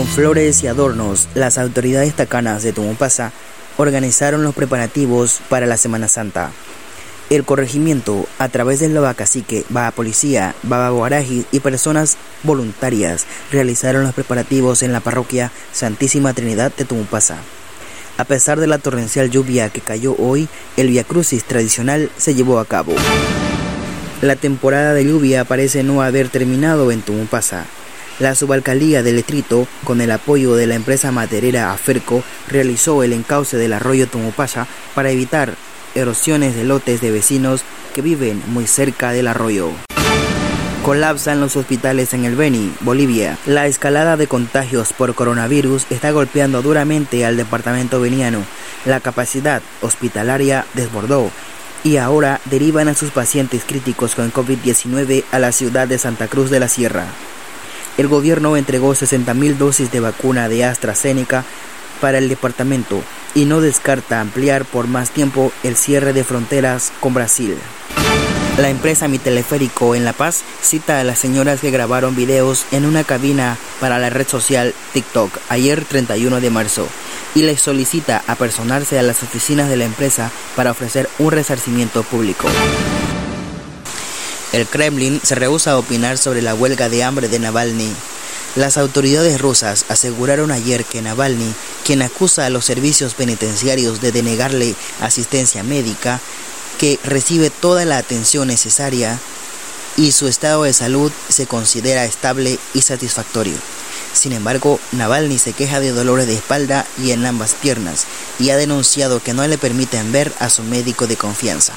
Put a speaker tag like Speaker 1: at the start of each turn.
Speaker 1: Con flores y adornos, las autoridades tacanas de Tumupasa organizaron los preparativos para la Semana Santa. El corregimiento, a través del Baba Cacique, Baba Policía, Baba Guaraji y personas voluntarias, realizaron los preparativos en la parroquia Santísima Trinidad de Tumupasa. A pesar de la torrencial lluvia que cayó hoy, el Via Crucis tradicional se llevó a cabo. La temporada de lluvia parece no haber terminado en Tumupasa. La subalcaldía del Letrito, con el apoyo de la empresa maderera Aferco, realizó el encauce del arroyo Tumupasa para evitar erosiones de lotes de vecinos que viven muy cerca del arroyo. Colapsan los hospitales en el Beni, Bolivia. La escalada de contagios por coronavirus está golpeando duramente al departamento veniano. La capacidad hospitalaria desbordó y ahora derivan a sus pacientes críticos con COVID-19 a la ciudad de Santa Cruz de la Sierra. El gobierno entregó 60.000 dosis de vacuna de AstraZeneca para el departamento y no descarta ampliar por más tiempo el cierre de fronteras con Brasil. La empresa Mi Teleférico en La Paz cita a las señoras que grabaron videos en una cabina para la red social TikTok ayer 31 de marzo y les solicita apersonarse a las oficinas de la empresa para ofrecer un resarcimiento público. El Kremlin se rehúsa a opinar sobre la huelga de hambre de Navalny. Las autoridades rusas aseguraron ayer que Navalny, quien acusa a los servicios penitenciarios de denegarle asistencia médica, que recibe toda la atención necesaria y su estado de salud se considera estable y satisfactorio. Sin embargo, Navalny se queja de dolores de espalda y en ambas piernas y ha denunciado que no le permiten ver a su médico de confianza.